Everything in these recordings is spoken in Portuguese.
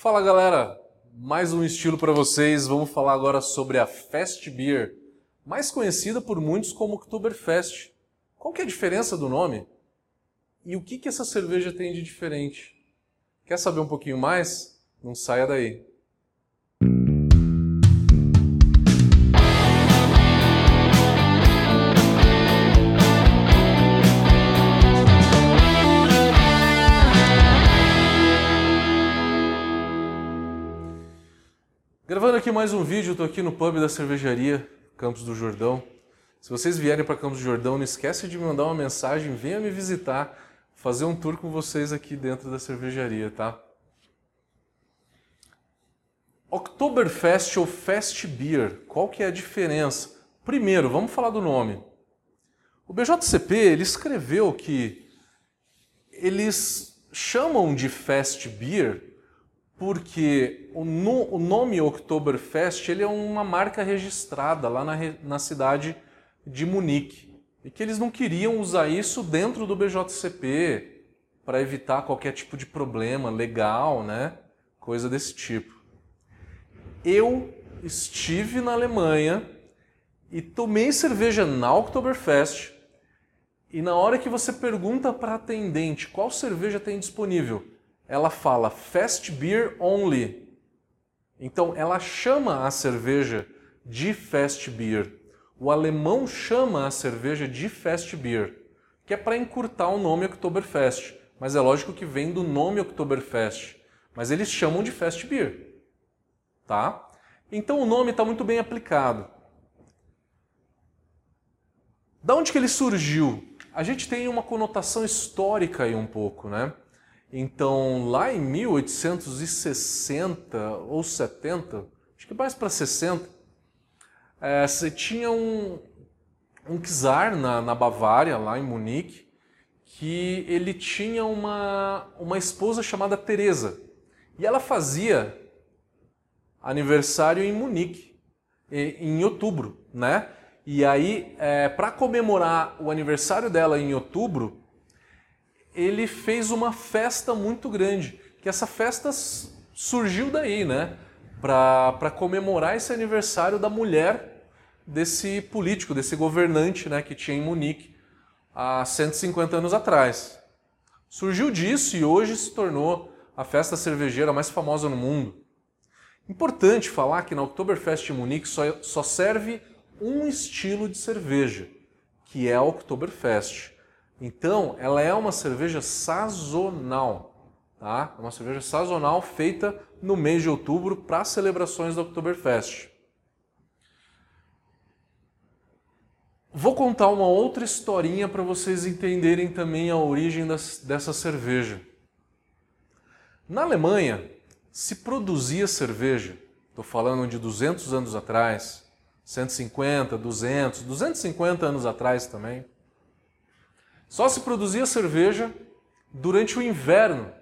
Fala galera, mais um estilo para vocês. Vamos falar agora sobre a Fest Beer, mais conhecida por muitos como Oktoberfest. Qual que é a diferença do nome? E o que, que essa cerveja tem de diferente? Quer saber um pouquinho mais? Não saia daí. Gravando aqui mais um vídeo, estou aqui no pub da cervejaria Campos do Jordão. Se vocês vierem para Campos do Jordão, não esquece de me mandar uma mensagem, venha me visitar, fazer um tour com vocês aqui dentro da cervejaria, tá? Oktoberfest ou Fest Beer, qual que é a diferença? Primeiro, vamos falar do nome. O BJCP, ele escreveu que eles chamam de Fest Beer porque o, no, o nome Oktoberfest ele é uma marca registrada lá na, na cidade de Munique e que eles não queriam usar isso dentro do BJCP para evitar qualquer tipo de problema legal, né? Coisa desse tipo. Eu estive na Alemanha e tomei cerveja na Oktoberfest e na hora que você pergunta para atendente qual cerveja tem disponível, ela fala fast beer only. Então ela chama a cerveja de fast beer. O alemão chama a cerveja de fast beer, que é para encurtar o nome Oktoberfest. Mas é lógico que vem do nome Oktoberfest. Mas eles chamam de fast beer. Tá? Então o nome está muito bem aplicado. Da onde que ele surgiu? A gente tem uma conotação histórica aí um pouco, né? Então, lá em 1860 ou 70, acho que mais para 60, é, você tinha um, um czar na, na Bavária, lá em Munique, que ele tinha uma, uma esposa chamada Teresa. E ela fazia aniversário em Munique, em outubro, né? E aí, é, para comemorar o aniversário dela em outubro, ele fez uma festa muito grande, que essa festa surgiu daí, né? Para comemorar esse aniversário da mulher desse político, desse governante né, que tinha em Munique há 150 anos atrás. Surgiu disso e hoje se tornou a festa cervejeira mais famosa no mundo. Importante falar que na Oktoberfest de Munique só, só serve um estilo de cerveja, que é a Oktoberfest. Então, ela é uma cerveja sazonal, tá? É uma cerveja sazonal feita no mês de outubro para celebrações da Oktoberfest. Vou contar uma outra historinha para vocês entenderem também a origem das, dessa cerveja. Na Alemanha, se produzia cerveja, estou falando de 200 anos atrás, 150, 200, 250 anos atrás também só se produzia cerveja durante o inverno.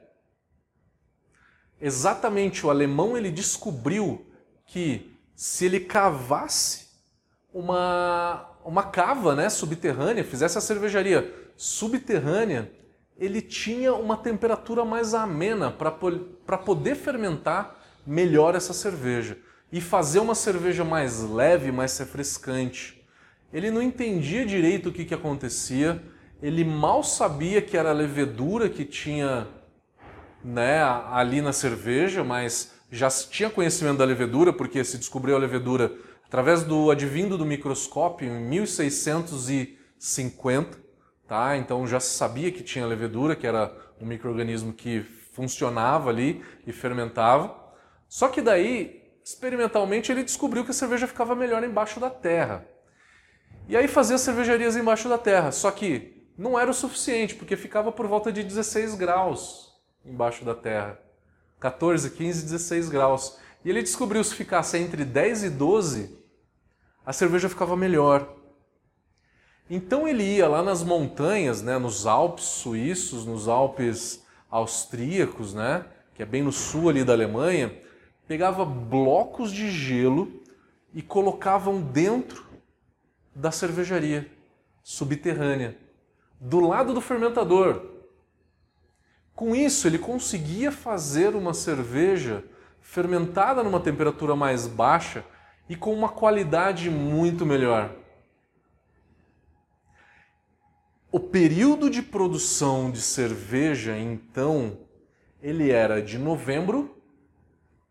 Exatamente, o alemão ele descobriu que se ele cavasse uma, uma cava né, subterrânea, fizesse a cervejaria subterrânea, ele tinha uma temperatura mais amena para poder fermentar melhor essa cerveja e fazer uma cerveja mais leve, mais refrescante. Ele não entendia direito o que, que acontecia, ele mal sabia que era a levedura que tinha né, ali na cerveja, mas já tinha conhecimento da levedura, porque se descobriu a levedura através do advindo do microscópio em 1650, tá? Então já se sabia que tinha levedura, que era um microorganismo que funcionava ali e fermentava. Só que daí, experimentalmente, ele descobriu que a cerveja ficava melhor embaixo da terra. E aí fazia cervejarias embaixo da terra. Só que não era o suficiente, porque ficava por volta de 16 graus embaixo da Terra. 14, 15, 16 graus. E ele descobriu se ficasse entre 10 e 12, a cerveja ficava melhor. Então ele ia lá nas montanhas, né, nos Alpes suíços, nos Alpes austríacos, né, que é bem no sul ali da Alemanha, pegava blocos de gelo e colocavam dentro da cervejaria subterrânea do lado do fermentador. Com isso, ele conseguia fazer uma cerveja fermentada numa temperatura mais baixa e com uma qualidade muito melhor. O período de produção de cerveja, então, ele era de novembro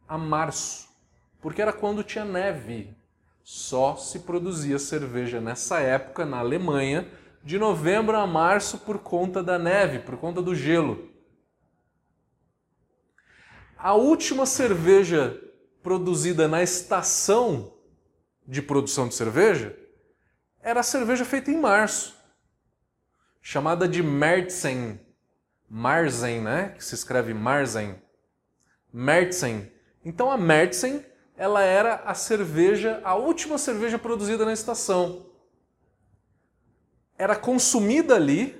a março, porque era quando tinha neve. Só se produzia cerveja nessa época na Alemanha, de novembro a março, por conta da neve, por conta do gelo. A última cerveja produzida na estação de produção de cerveja era a cerveja feita em março, chamada de Märzen. Marzen, né? Que se escreve Marzen. Märzen. Então a Märzen, ela era a cerveja, a última cerveja produzida na estação. Era consumida ali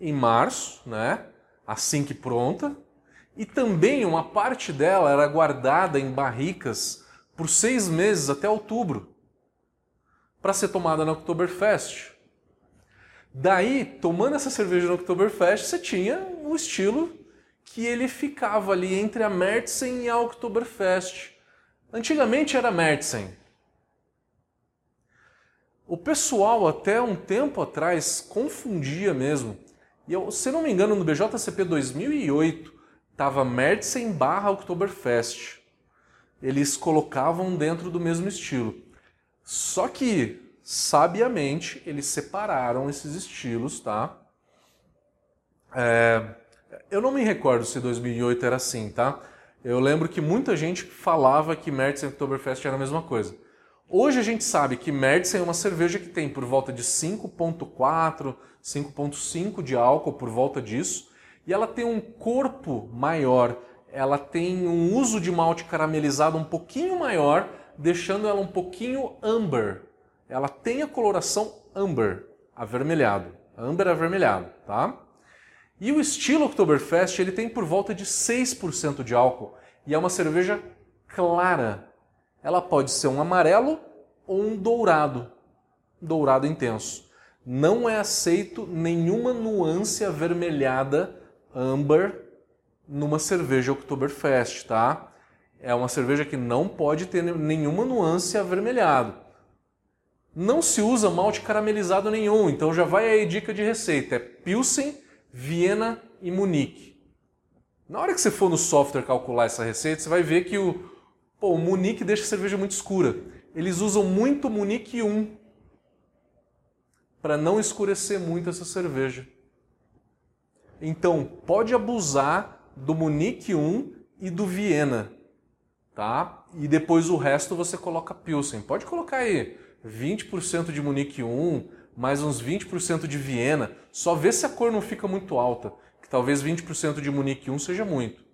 em março, né? Assim que pronta e também uma parte dela era guardada em barricas por seis meses até outubro para ser tomada na Oktoberfest. Daí, tomando essa cerveja no Oktoberfest, você tinha um estilo que ele ficava ali entre a Märzen e a Oktoberfest. Antigamente era Märzen. O pessoal até um tempo atrás confundia mesmo. E eu, se não me engano, no BJCP 2008, estava Märzen barra Oktoberfest. Eles colocavam dentro do mesmo estilo. Só que, sabiamente, eles separaram esses estilos, tá? É, eu não me recordo se 2008 era assim, tá? Eu lembro que muita gente falava que Märzen e Oktoberfest era a mesma coisa. Hoje a gente sabe que Märzen é uma cerveja que tem por volta de 5.4, 5.5 de álcool, por volta disso, e ela tem um corpo maior, ela tem um uso de malte caramelizado um pouquinho maior, deixando ela um pouquinho amber. Ela tem a coloração amber, avermelhado, amber avermelhado, tá? E o estilo Oktoberfest, ele tem por volta de 6% de álcool e é uma cerveja clara. Ela pode ser um amarelo ou um dourado, dourado intenso. Não é aceito nenhuma nuance avermelhada amber numa cerveja Oktoberfest, tá? É uma cerveja que não pode ter nenhuma nuance avermelhado. Não se usa malte caramelizado nenhum, então já vai aí dica de receita. É Pilsen, Viena e Munique. Na hora que você for no software calcular essa receita, você vai ver que o, pô, o Munique deixa a cerveja muito escura. Eles usam muito Munique 1 para não escurecer muito essa cerveja. Então, pode abusar do Munique 1 e do Viena, tá? E depois o resto você coloca Pilsen. Pode colocar aí 20% de Munique 1, mais uns 20% de Viena. Só vê se a cor não fica muito alta, que talvez 20% de Munique 1 seja muito.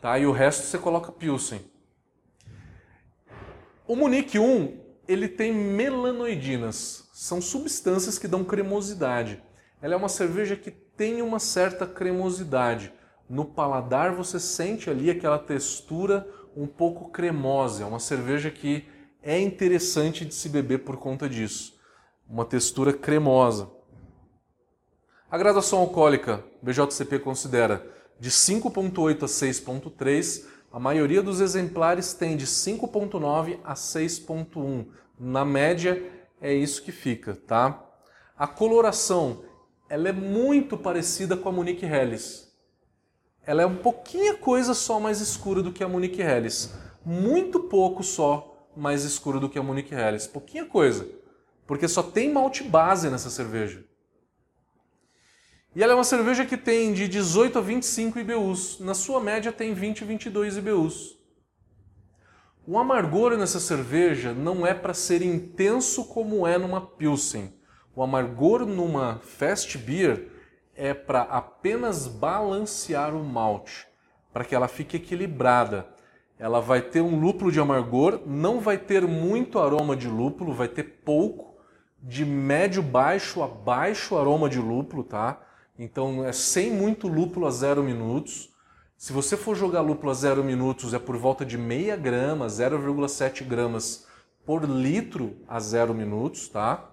Tá? E o resto você coloca Pilsen. O Munique 1, ele tem melanoidinas. São substâncias que dão cremosidade. Ela é uma cerveja que tem uma certa cremosidade. No paladar você sente ali aquela textura um pouco cremosa. É uma cerveja que é interessante de se beber por conta disso. Uma textura cremosa. A graduação alcoólica, BJCP considera de 5.8 a 6.3. A maioria dos exemplares tem de 5.9 a 6.1. Na média é isso que fica, tá? A coloração ela é muito parecida com a Monique Helles. Ela é um pouquinho coisa só mais escura do que a Monique Helles. Muito pouco só mais escuro do que a Monique Helles. Pouquinha coisa. Porque só tem malte base nessa cerveja. E ela é uma cerveja que tem de 18 a 25 IBUs. Na sua média tem 20 a 22 IBUs. O amargor nessa cerveja não é para ser intenso como é numa Pilsen. O amargor numa fast beer é para apenas balancear o malte, para que ela fique equilibrada. Ela vai ter um lúpulo de amargor, não vai ter muito aroma de lúpulo, vai ter pouco, de médio baixo a baixo aroma de lúpulo, tá? Então é sem muito lúpulo a zero minutos. Se você for jogar lúpulo a zero minutos, é por volta de meia grama, 0,7 gramas por litro a zero minutos, tá?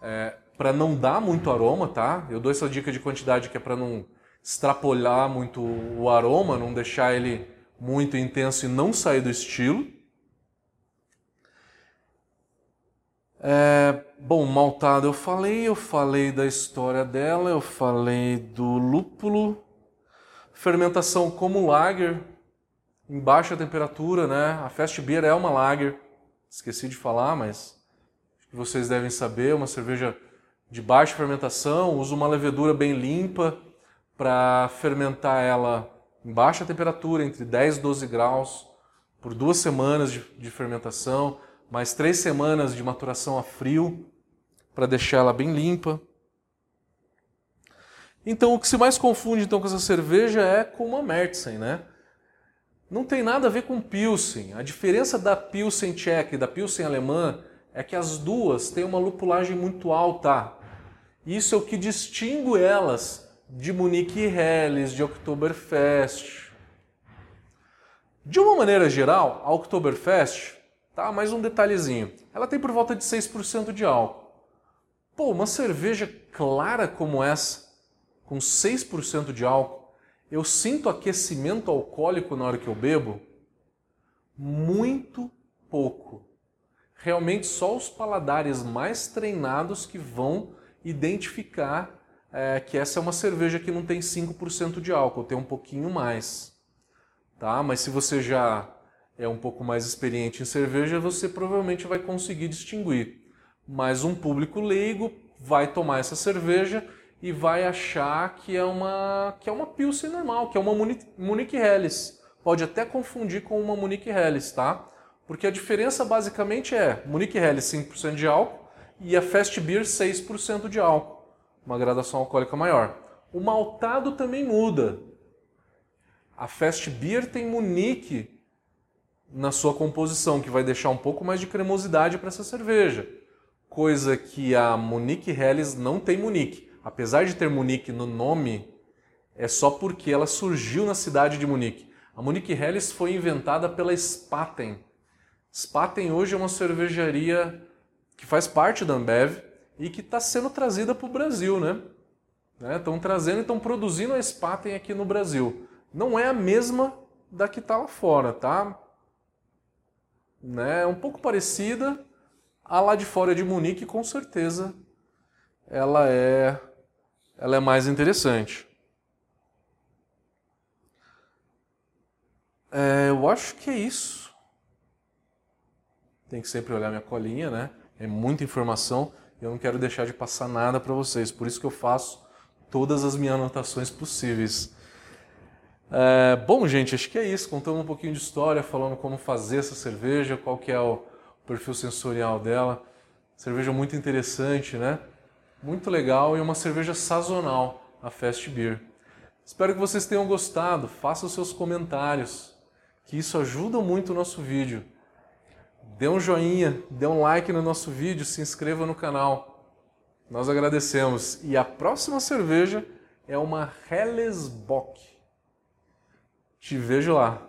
É, para não dar muito aroma, tá? Eu dou essa dica de quantidade que é para não extrapolar muito o aroma, não deixar ele muito intenso e não sair do estilo. É, bom, maltada eu falei, eu falei da história dela, eu falei do lúpulo, fermentação como lager, em baixa temperatura, né? A Fast Beer é uma lager, esqueci de falar, mas vocês devem saber, uma cerveja de baixa fermentação, usa uma levedura bem limpa para fermentar ela em baixa temperatura, entre 10 e 12 graus, por duas semanas de, de fermentação, mais três semanas de maturação a frio, para deixar ela bem limpa. Então, o que se mais confunde então com essa cerveja é com uma Märzen, né? Não tem nada a ver com Pilsen. A diferença da Pilsen tcheca e da Pilsen alemã é que as duas têm uma lupulagem muito alta. Isso é o que distingue elas de Munique Helles, de Oktoberfest. De uma maneira geral, a Oktoberfest, tá? Mais um detalhezinho. Ela tem por volta de 6% de álcool. Pô, uma cerveja clara como essa, com 6% de álcool, eu sinto aquecimento alcoólico na hora que eu bebo? Muito pouco. Realmente só os paladares mais treinados que vão identificar é, que essa é uma cerveja que não tem 5% de álcool, tem um pouquinho mais. Tá? Mas se você já é um pouco mais experiente em cerveja, você provavelmente vai conseguir distinguir. Mas um público leigo vai tomar essa cerveja e vai achar que é uma que é uma Pilsen normal, que é uma Munich Helles. Pode até confundir com uma Munich Helles, tá? Porque a diferença basicamente é Munich Helles 5% de álcool e a Fast Beer 6% de álcool uma gradação alcoólica maior. O maltado também muda. A Fast Beer tem Munique na sua composição, que vai deixar um pouco mais de cremosidade para essa cerveja. Coisa que a Munique Helles não tem Munique. Apesar de ter Munique no nome, é só porque ela surgiu na cidade de Munique. A Munique Helles foi inventada pela Spaten. Spaten hoje é uma cervejaria que faz parte da Ambev, e que está sendo trazida para o Brasil, né? Estão né? trazendo e estão produzindo a Spaten aqui no Brasil. Não é a mesma da que está lá fora, tá? Né? É um pouco parecida. A lá de fora de Munique, com certeza, ela é, ela é mais interessante. É, eu acho que é isso. Tem que sempre olhar minha colinha, né? É muita informação eu não quero deixar de passar nada para vocês, por isso que eu faço todas as minhas anotações possíveis. É, bom, gente, acho que é isso. Contando um pouquinho de história, falando como fazer essa cerveja, qual que é o perfil sensorial dela. Cerveja muito interessante, né? Muito legal e uma cerveja sazonal, a Fast Beer. Espero que vocês tenham gostado. Façam seus comentários, que isso ajuda muito o nosso vídeo dê um joinha, dê um like no nosso vídeo, se inscreva no canal. Nós agradecemos. E a próxima cerveja é uma Hellesbock. Te vejo lá.